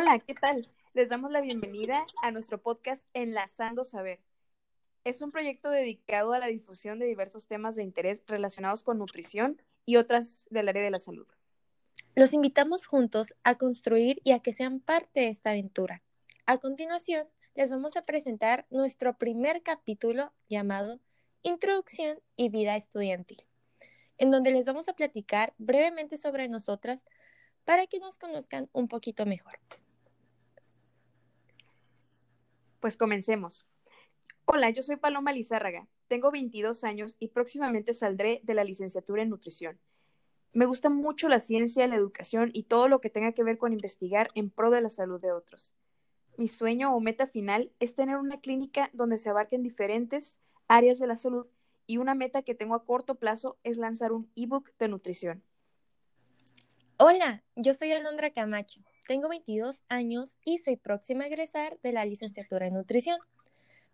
Hola, ¿qué tal? Les damos la bienvenida a nuestro podcast Enlazando Saber. Es un proyecto dedicado a la difusión de diversos temas de interés relacionados con nutrición y otras del área de la salud. Los invitamos juntos a construir y a que sean parte de esta aventura. A continuación, les vamos a presentar nuestro primer capítulo llamado Introducción y Vida Estudiantil, en donde les vamos a platicar brevemente sobre nosotras para que nos conozcan un poquito mejor. Pues comencemos. Hola, yo soy Paloma Lizárraga, tengo 22 años y próximamente saldré de la licenciatura en nutrición. Me gusta mucho la ciencia, la educación y todo lo que tenga que ver con investigar en pro de la salud de otros. Mi sueño o meta final es tener una clínica donde se abarquen diferentes áreas de la salud y una meta que tengo a corto plazo es lanzar un ebook de nutrición. Hola, yo soy Alondra Camacho, tengo 22 años y soy próxima a egresar de la licenciatura en nutrición.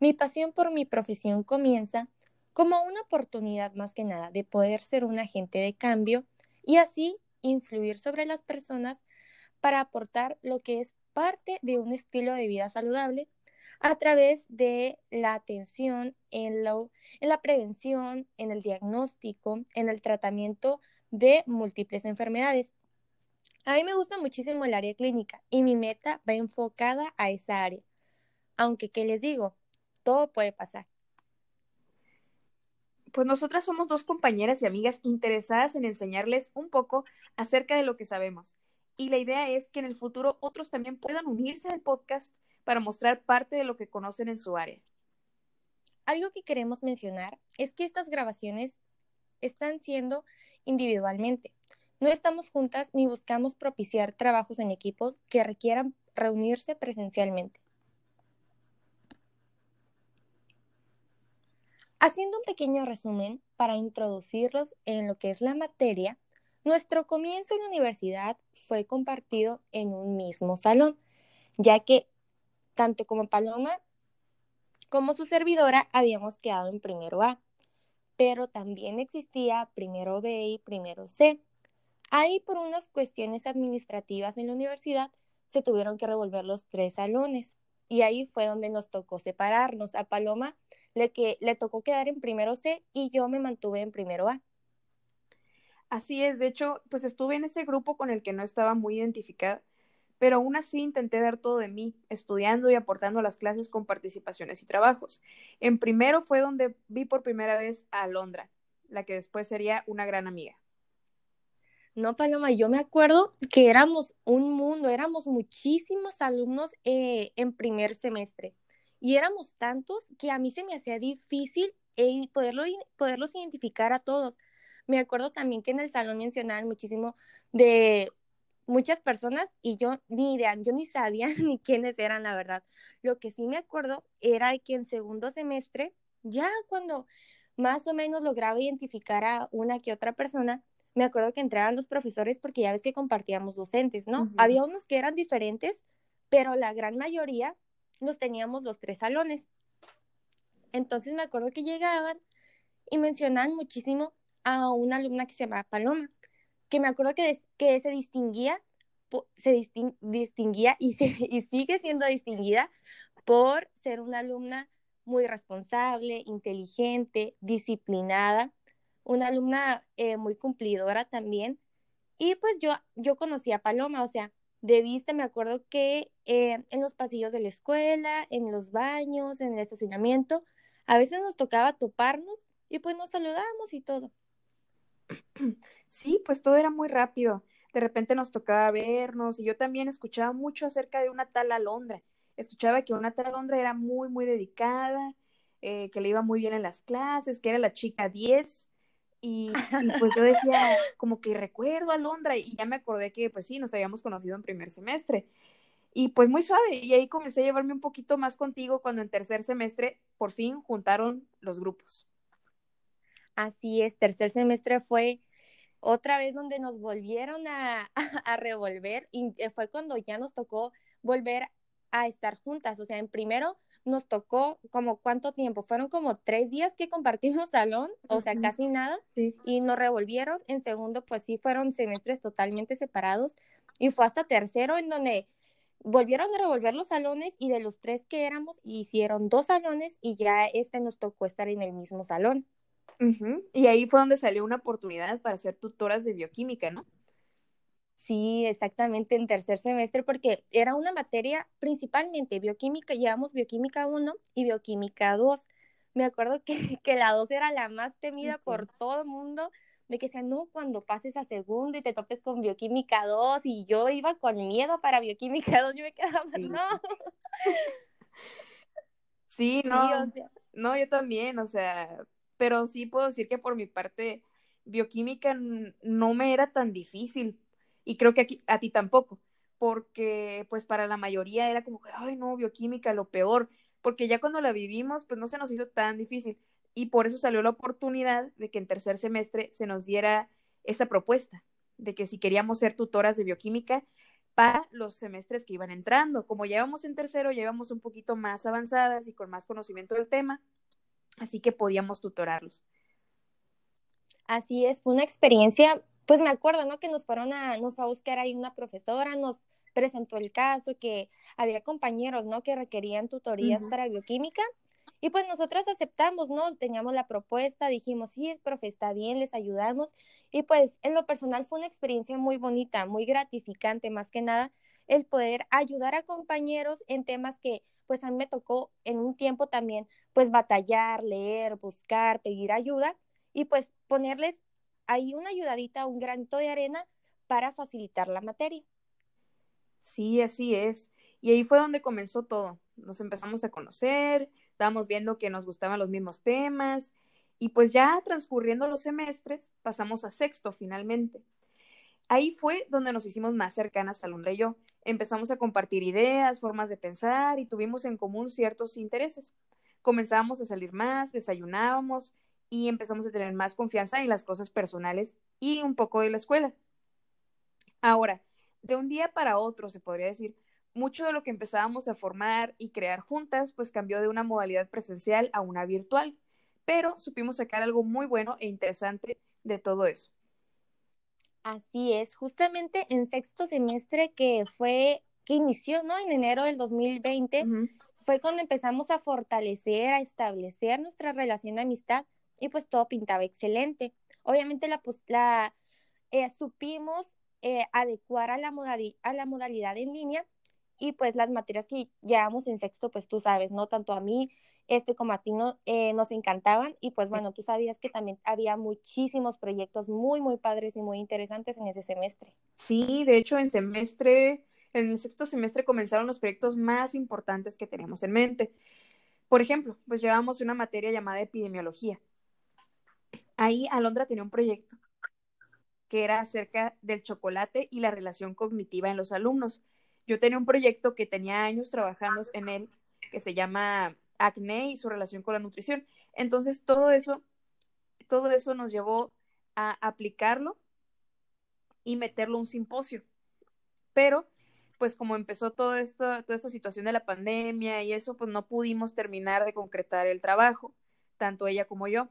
Mi pasión por mi profesión comienza como una oportunidad más que nada de poder ser un agente de cambio y así influir sobre las personas para aportar lo que es parte de un estilo de vida saludable a través de la atención en, la prevención, en el diagnóstico, en el tratamiento de múltiples enfermedades. A mí me gusta muchísimo el área clínica y mi meta va enfocada a esa área. Aunque, ¿qué les digo? Todo puede pasar. Pues nosotras somos dos compañeras y amigas interesadas en enseñarles un poco acerca de lo que sabemos. Y la idea es que en el futuro otros también puedan unirse al podcast para mostrar parte de lo que conocen en su área. Algo que queremos mencionar es que estas grabaciones están siendo individualmente. No estamos juntas ni buscamos propiciar trabajos en equipos que requieran reunirse presencialmente. Haciendo un pequeño resumen para introducirlos en lo que es la materia, nuestro comienzo en la universidad fue compartido en un mismo salón, ya que tanto como Paloma como su servidora habíamos quedado en primero A, pero también existía primero B y primero C. Ahí por unas cuestiones administrativas en la universidad se tuvieron que revolver los tres salones y ahí fue donde nos tocó separarnos. A Paloma le, que, le tocó quedar en primero C y yo me mantuve en primero A. Así es, de hecho, pues estuve en ese grupo con el que no estaba muy identificada, pero aún así intenté dar todo de mí, estudiando y aportando a las clases con participaciones y trabajos. En primero fue donde vi por primera vez a Alondra, la que después sería una gran amiga. No, Paloma, yo me acuerdo que éramos un mundo, éramos muchísimos alumnos eh, en primer semestre y éramos tantos que a mí se me hacía difícil eh, poderlo, poderlos identificar a todos. Me acuerdo también que en el salón mencionaban muchísimo de muchas personas y yo ni idea, yo ni sabía ni quiénes eran, la verdad. Lo que sí me acuerdo era que en segundo semestre, ya cuando más o menos lograba identificar a una que otra persona, me acuerdo que entraban los profesores porque ya ves que compartíamos docentes, ¿no? Había unos que eran diferentes, pero la gran mayoría los teníamos los tres salones. Entonces me acuerdo que llegaban y mencionaban muchísimo a una alumna que se llamaba Paloma, que me acuerdo que, que se distinguía, se distinguía y, y sigue siendo distinguida por ser una alumna muy responsable, inteligente, disciplinada una alumna eh, muy cumplidora también. Y pues yo, yo conocí a Paloma, o sea, de vista me acuerdo que eh, en los pasillos de la escuela, en los baños, en el estacionamiento, a veces nos tocaba toparnos y pues nos saludábamos y todo. Sí, pues todo era muy rápido. De repente nos tocaba vernos y yo también escuchaba mucho acerca de una tal Alondra. Escuchaba que una tal Alondra era muy, muy dedicada, eh, que le iba muy bien en las clases, que era la chica 10 y, pues yo decía, como que recuerdo a Londra y ya me acordé que pues sí, nos habíamos conocido en primer semestre. Y pues muy suave, y ahí comencé a llevarme un poquito más contigo cuando en tercer semestre por fin juntaron los grupos. Así es, tercer semestre fue otra vez donde nos volvieron a, a, revolver y eh, fue cuando ya nos tocó volver a estar juntas. O sea, en primero nos tocó como cuánto tiempo, fueron como tres días que compartimos salón, o sea, casi nada, y nos revolvieron. En segundo, pues sí, fueron semestres totalmente separados. Y fue hasta tercero en donde volvieron a revolver los salones y de los tres que éramos, hicieron dos salones y ya este nos tocó estar en el mismo salón. Y ahí fue donde salió una oportunidad para ser tutoras de bioquímica, ¿no? Sí, exactamente, en tercer semestre, porque era una materia principalmente bioquímica, llevamos bioquímica 1 y bioquímica 2. Me acuerdo que, que la 2 era la más temida por todo el mundo, de que decían, no, cuando pases a segundo y te topes con bioquímica 2, y yo iba con miedo para bioquímica 2, yo me quedaba, no. Sí, no, no, yo también, o sea, pero sí puedo decir que por mi parte, bioquímica no me era tan difícil, y creo que aquí, a ti tampoco, porque pues para la mayoría era como que, ay, no, bioquímica, lo peor, porque ya cuando la vivimos, pues no se nos hizo tan difícil y por eso salió la oportunidad de que en tercer semestre se nos diera esa propuesta de que si queríamos ser tutoras de bioquímica para los semestres que iban entrando. Como ya íbamos en tercero, ya íbamos un poquito más avanzadas y con más conocimiento del tema, así que podíamos tutorarlos. Así es, fue una experiencia, pues me acuerdo, ¿no? Que nos fueron a, nos fue a buscar ahí una profesora, nos presentó el caso, que había compañeros, ¿no? Que requerían tutorías para bioquímica y pues nosotras aceptamos, ¿no? Teníamos la propuesta, dijimos, sí, profe, está bien, les ayudamos. Y pues en lo personal fue una experiencia muy bonita, muy gratificante, más que nada, el poder ayudar a compañeros en temas que pues a mí me tocó en un tiempo también, pues batallar, leer, buscar, pedir ayuda y pues ponerles ahí una ayudadita, un granito de arena para facilitar la materia. Sí, así es. Y ahí fue donde comenzó todo. Nos empezamos a conocer, estábamos viendo que nos gustaban los mismos temas y pues ya transcurriendo los semestres pasamos a sexto finalmente. Ahí fue donde nos hicimos más cercanas Alondra y yo. Empezamos a compartir ideas, formas de pensar y tuvimos en común ciertos intereses. Comenzamos a salir más, desayunábamos y empezamos a tener más confianza en las cosas personales y un poco de la escuela. Ahora, de un día para otro, se podría decir, mucho de lo que empezábamos a formar y crear juntas, pues cambió de una modalidad presencial a una virtual, pero supimos sacar algo muy bueno e interesante de todo eso. Así es, justamente en sexto semestre que fue, que inició, ¿no? En enero del 2020, fue cuando empezamos a fortalecer, a establecer nuestra relación de amistad y pues todo pintaba excelente. Obviamente la, pues, la eh, supimos eh, adecuar a la, a la modalidad en línea y pues las materias que llevamos en sexto, pues tú sabes, ¿no? Tanto a mí este como a ti no, eh, nos encantaban y pues bueno, tú sabías que también había muchísimos proyectos muy, muy padres y muy interesantes en ese semestre. Sí, de hecho en semestre, en el sexto semestre comenzaron los proyectos más importantes que tenemos en mente. Por ejemplo, pues llevamos una materia llamada epidemiología. Ahí Alondra tenía un proyecto que era acerca del chocolate y la relación cognitiva en los alumnos. Yo tenía un proyecto que tenía años trabajando en él, que se llama acné y su relación con la nutrición. Entonces, todo eso, todo eso nos llevó a aplicarlo y meterlo a un simposio. Pero, pues como empezó todo esto, toda esta situación de la pandemia y eso, pues no pudimos terminar de concretar el trabajo, tanto ella como yo.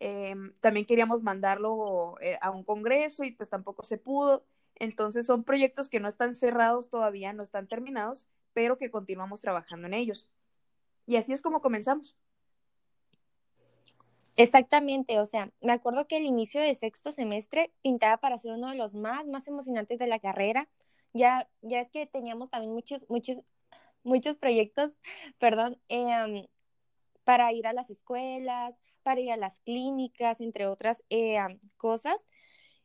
Em, también queríamos mandarlo eh, a un congreso y pues tampoco se pudo. Entonces son proyectos que no están cerrados todavía, no están terminados, pero que continuamos trabajando en ellos. Y así es como comenzamos. Exactamente, o sea, me acuerdo que el inicio de sexto semestre pintaba para ser uno de los más, más emocionantes de la carrera. Ya, ya es que teníamos también muchos, muchos, muchos proyectos, perdón, em, para ir a las escuelas, para ir a las clínicas, entre otras em, cosas.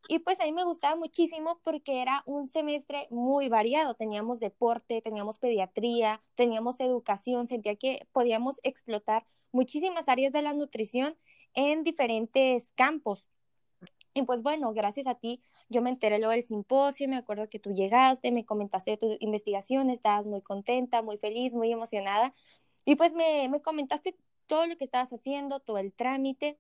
Y pues a mí me gustaba muchísimo porque era un semestre muy variado. Teníamos deporte, teníamos pediatría, teníamos educación. Sentía que podíamos explotar muchísimas áreas de la nutrición en diferentes campos. Y pues bueno, gracias a ti yo me enteré luego del simposio, me acuerdo que tú llegaste, me comentaste tu investigación, estabas muy contenta, muy feliz, muy emocionada. Y pues me, me comentaste todo lo que estabas haciendo, todo el trámite.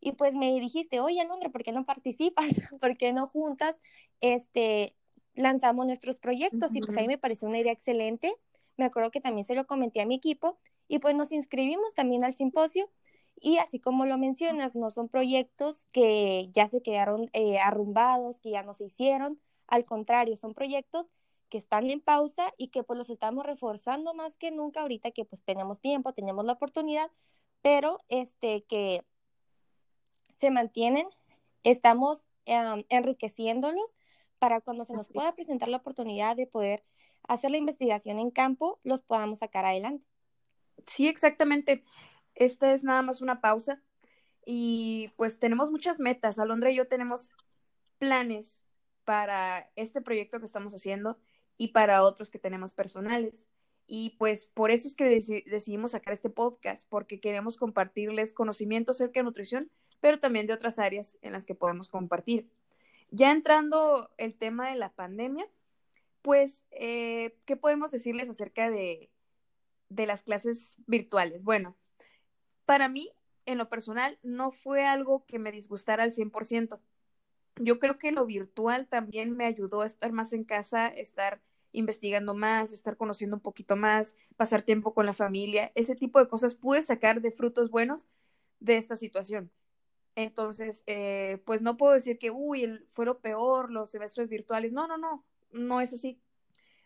Y pues me dijiste, oye, Alondra, ¿por qué no participas? ¿Por qué no juntas? Este, lanzamos nuestros proyectos y pues ahí me pareció una idea excelente. Me acuerdo que también se lo comenté a mi equipo y pues nos inscribimos también al simposio y así como lo mencionas, no son proyectos que ya se quedaron eh, arrumbados, que ya no se hicieron, al contrario, son proyectos que están en pausa y que pues los estamos reforzando más que nunca ahorita que pues tenemos tiempo, tenemos la oportunidad, pero este que se mantienen, estamos enriqueciéndolos para cuando se nos pueda presentar la oportunidad de poder hacer la investigación en campo, los podamos sacar adelante. Sí, exactamente. Esta es nada más una pausa y pues tenemos muchas metas. Alondra y yo tenemos planes para este proyecto que estamos haciendo y para otros que tenemos personales. Y pues por eso es que decidimos sacar este podcast, porque queremos compartirles conocimientos acerca de nutrición, pero también de otras áreas en las que podemos compartir. Ya entrando el tema de la pandemia, pues, eh, ¿qué podemos decirles acerca de, de las clases virtuales? Bueno, para mí, en lo personal, no fue algo que me disgustara al 100%. Yo creo que lo virtual también me ayudó a estar más en casa, estar investigando más, estar conociendo un poquito más, pasar tiempo con la familia, ese tipo de cosas pude sacar de frutos buenos de esta situación. Entonces, eh, pues no puedo decir que, uy, fue lo peor, los semestres virtuales. No, no, no, no es así.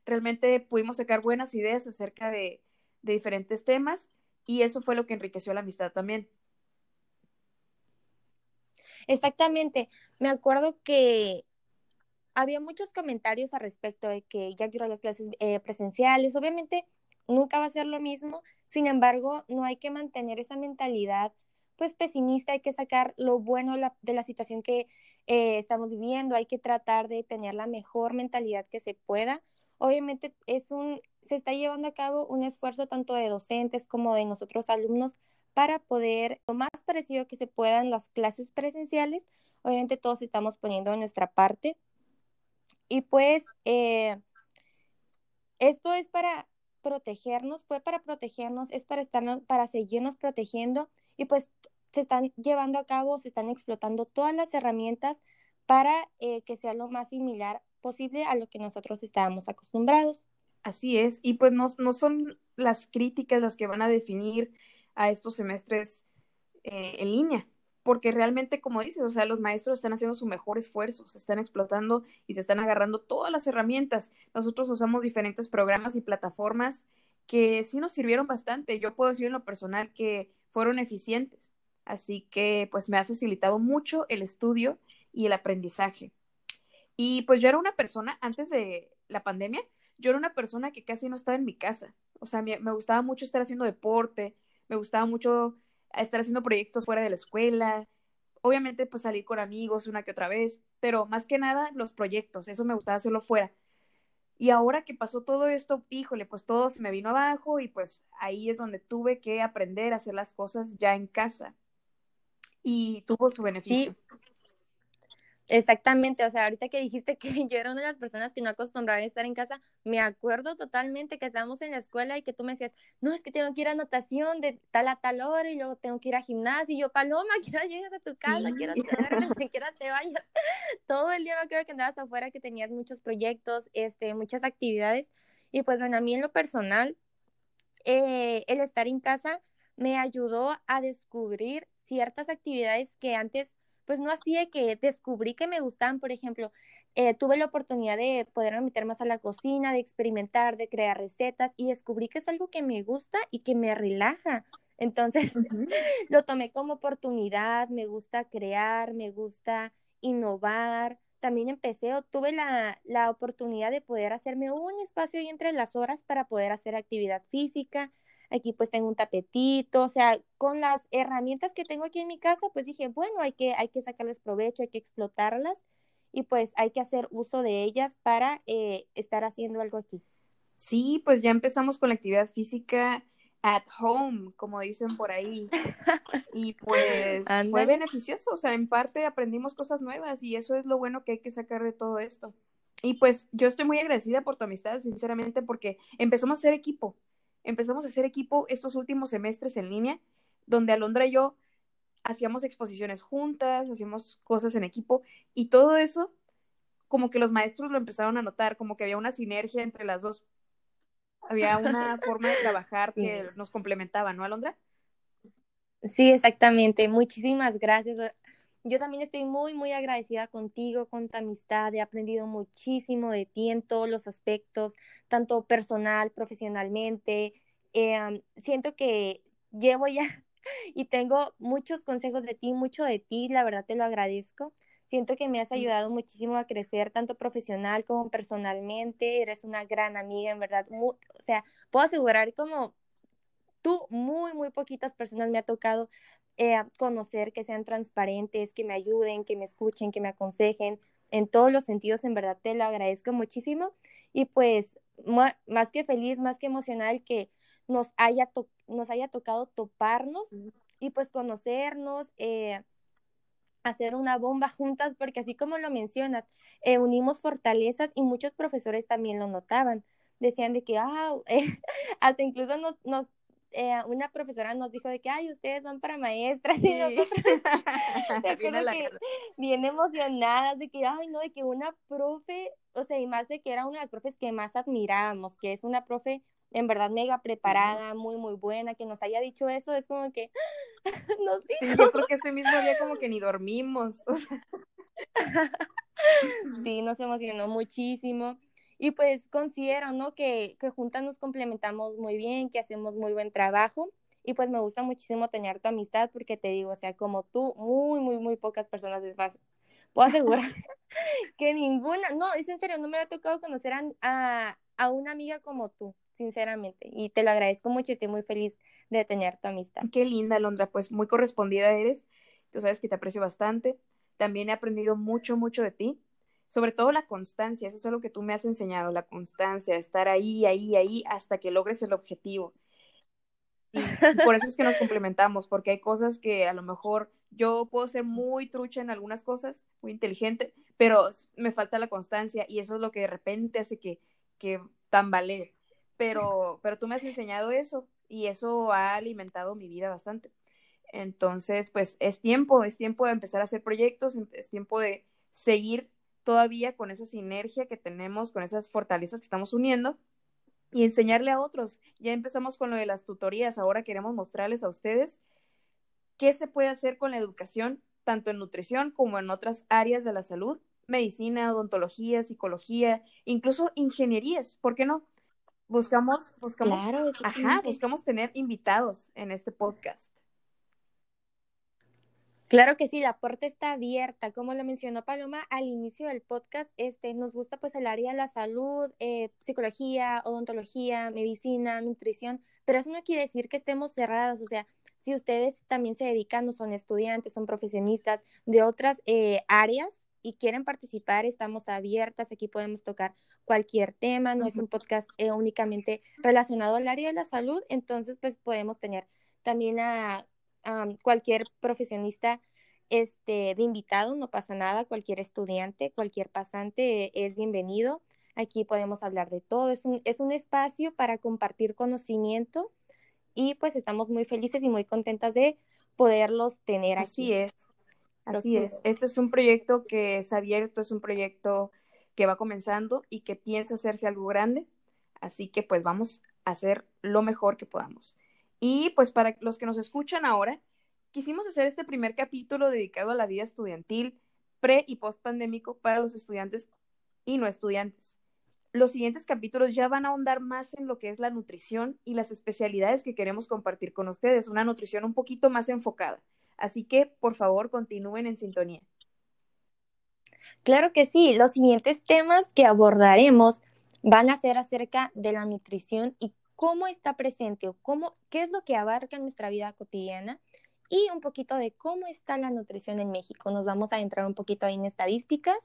Realmente pudimos sacar buenas ideas acerca de, de diferentes temas y eso fue lo que enriqueció la amistad también. Exactamente. Me acuerdo que había muchos comentarios al respecto de que ya quiero las clases eh, presenciales. Obviamente nunca va a ser lo mismo, sin embargo, no hay que mantener esa mentalidad pues pesimista, hay que sacar lo bueno de la situación que eh, estamos viviendo, hay que tratar de tener la mejor mentalidad que se pueda. Obviamente es un, se está llevando a cabo un esfuerzo tanto de docentes como de nosotros alumnos para poder lo más parecido que se puedan las clases presenciales. Obviamente todos estamos poniendo nuestra parte. Y pues eh, esto es para protegernos, fue para protegernos, es para estarnos, para seguirnos protegiendo y pues se están llevando a cabo, se están explotando todas las herramientas para eh, que sea lo más similar posible a lo que nosotros estábamos acostumbrados. Así es, y pues no, no son las críticas las que van a definir a estos semestres eh, en línea, porque realmente, como dices, o sea, los maestros están haciendo su mejor esfuerzo, se están explotando y se están agarrando todas las herramientas. Nosotros usamos diferentes programas y plataformas que sí nos sirvieron bastante. Yo puedo decir en lo personal que fueron eficientes. Así que pues me ha facilitado mucho el estudio y el aprendizaje. Y pues yo era una persona, antes de la pandemia, yo era una persona que casi no estaba en mi casa. O sea, me, gustaba mucho estar haciendo deporte, me gustaba mucho estar haciendo proyectos fuera de la escuela, obviamente pues salir con amigos una que otra vez, pero más que nada los proyectos, eso me gustaba hacerlo fuera. Y ahora que pasó todo esto, híjole, pues todo se me vino abajo y pues ahí es donde tuve que aprender a hacer las cosas ya en casa. Y tuvo su beneficio. Exactamente, o sea, ahorita que dijiste que yo era una de las personas que no acostumbraba a estar en casa, me acuerdo totalmente que estábamos en la escuela y que tú me decías, no, es que tengo que ir a natación de tal a tal hora y luego tengo que ir a gimnasio y yo, Paloma, quiero llegar a tu casa, quiero que quiero te vayas. Todo el día me acuerdo que andabas afuera, que tenías muchos proyectos, este, muchas actividades y pues bueno, a mí en lo personal, eh, el estar en casa me ayudó a descubrir ciertas actividades que antes pues no hacía que descubrí que me gustaban, por ejemplo, eh, tuve la oportunidad de poder meter más a la cocina, de experimentar, de crear recetas y descubrí que es algo que me gusta y que me relaja. Entonces, lo tomé como oportunidad, me gusta crear, me gusta innovar. También empecé o tuve la, la oportunidad de poder hacerme un espacio ahí entre las horas para poder hacer actividad física aquí pues tengo un tapetito, o sea, con las herramientas que tengo aquí en mi casa, pues dije, bueno, hay que, hay que sacarles provecho, hay que explotarlas y pues hay que hacer uso de ellas para eh, estar haciendo algo aquí. Sí, pues ya empezamos con la actividad física at home, como dicen por ahí. Y pues fue beneficioso, o sea, en parte aprendimos cosas nuevas y eso es lo bueno que hay que sacar de todo esto. Y pues yo estoy muy agradecida por tu amistad, sinceramente, porque empezamos a ser equipo empezamos a hacer equipo estos últimos semestres en línea, donde Alondra y yo hacíamos exposiciones juntas, hacíamos cosas en equipo y todo eso, como que los maestros lo empezaron a notar, como que había una sinergia entre las dos. Había una forma de trabajar que nos complementaba, ¿no, Alondra? Sí, exactamente. Muchísimas gracias. Yo también estoy muy, muy agradecida contigo, con tu amistad. He aprendido muchísimo de ti en todos los aspectos, tanto personal, profesionalmente. Eh, siento que llevo ya y tengo muchos consejos de ti, mucho de ti, la verdad te lo agradezco. Siento que me has ayudado muchísimo a crecer tanto profesional como personalmente. Eres una gran amiga, en verdad. o sea, puedo asegurar como tú, muy, muy poquitas personas me ha tocado eh, conocer, que sean transparentes, que me ayuden, que me escuchen, que me aconsejen. En todos los sentidos, en verdad te lo agradezco muchísimo. Y pues, más que feliz, más que emocional que nos haya, nos haya tocado toparnos y pues conocernos, eh, hacer una bomba juntas, porque así como lo mencionas, eh, unimos fortalezas y muchos profesores también lo notaban. Decían de que, ah, hasta incluso nos, nos eh, una profesora nos dijo de que, ay, ustedes van para maestras y nosotros que bien emocionadas de que, ay, no, de que una profe, o sea, y más de que era una de las profes que más admirábamos, que es una profe en verdad mega preparada, muy, muy buena, que nos haya dicho eso, es como que nos dijo. Sí, yo creo que ese mismo día como que ni dormimos. sí, nos emocionó muchísimo. Y pues considero, ¿no? Que, que juntas nos complementamos muy bien, que hacemos muy buen trabajo. Y pues me gusta muchísimo tener tu amistad porque te digo, sea, como tú, muy, muy, muy pocas personas es fácil. Puedo asegurar que ninguna, no, es en serio, no me ha tocado conocer a, a, una amiga como tú, sinceramente. Y te lo agradezco mucho estoy muy feliz de tener tu amistad. Qué linda, Londra, pues muy correspondida eres. Tú sabes que te aprecio bastante. También he aprendido mucho, mucho de ti sobre todo la constancia, eso es lo que tú me has enseñado, la constancia, estar ahí, ahí, ahí, hasta que logres el objetivo. Y por eso es que nos complementamos, porque hay cosas que a lo mejor yo puedo ser muy trucha en algunas cosas, muy inteligente, pero me falta la constancia y eso es lo que de repente hace que, que tambalee. Pero, pero tú me has enseñado eso y eso ha alimentado mi vida bastante. Entonces, pues es tiempo, es tiempo de empezar a hacer proyectos, es tiempo de seguir todavía con esa sinergia que tenemos, con esas fortalezas que estamos uniendo y enseñarle a otros. Ya empezamos con lo de las tutorías, ahora queremos mostrarles a ustedes qué se puede hacer con la educación, tanto en nutrición como en otras áreas de la salud, medicina, odontología, psicología, incluso ingenierías, ¿por qué no? Buscamos, buscamos, ajá, buscamos tener invitados en este podcast. Claro que sí, la puerta está abierta. Como lo mencionó Paloma al inicio del podcast, este, nos gusta pues el área de la salud, eh, psicología, odontología, medicina, nutrición, pero eso no quiere decir que estemos cerrados. O sea, si ustedes también se dedican, no son estudiantes, son profesionistas de otras eh, áreas y quieren participar, estamos abiertas. Aquí podemos tocar cualquier tema. No es un podcast eh, únicamente relacionado al área de la salud, entonces pues podemos tener también a cualquier profesionista este, de invitado, no pasa nada, cualquier estudiante, cualquier pasante es bienvenido. Aquí podemos hablar de todo, es un, es un espacio para compartir conocimiento y pues estamos muy felices y muy contentas de poderlos tener Así es, así es. Este es un proyecto que es abierto, es un proyecto que va comenzando y que piensa hacerse algo grande, así que pues vamos a hacer lo mejor que podamos. Y pues para los que nos escuchan ahora, quisimos hacer este primer capítulo dedicado a la vida estudiantil, pre y post pandémico para los estudiantes y no estudiantes. Los siguientes capítulos ya van a ahondar más en lo que es la nutrición y las especialidades que queremos compartir con ustedes, una nutrición un poquito más enfocada. Así que, por favor, continúen en sintonía. Claro que sí, los siguientes temas que abordaremos van a ser acerca de la nutrición y cómo está presente o cómo, qué es lo que abarca en nuestra vida cotidiana y un poquito de cómo está la nutrición en México. Nos vamos a entrar un poquito ahí en estadísticas.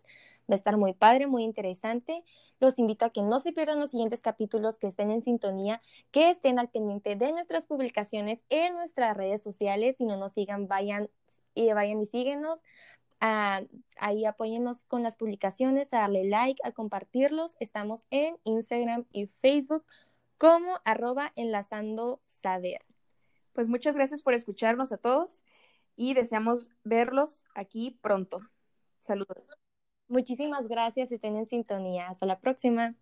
Va a estar muy padre, muy interesante. Los invito a que no se pierdan los siguientes capítulos, que estén en sintonía, que estén al pendiente de nuestras publicaciones en nuestras redes sociales. Si no nos sigan, vayan, y eh, vayan y síguenos. Ah, ahí apóyennos con las publicaciones, a darle like, a compartirlos. Estamos en Instagram y Facebook como arroba enlazando saber. Pues muchas gracias por escucharnos a todos y deseamos verlos aquí pronto. Saludos. Muchísimas gracias, estén en sintonía. Hasta la próxima.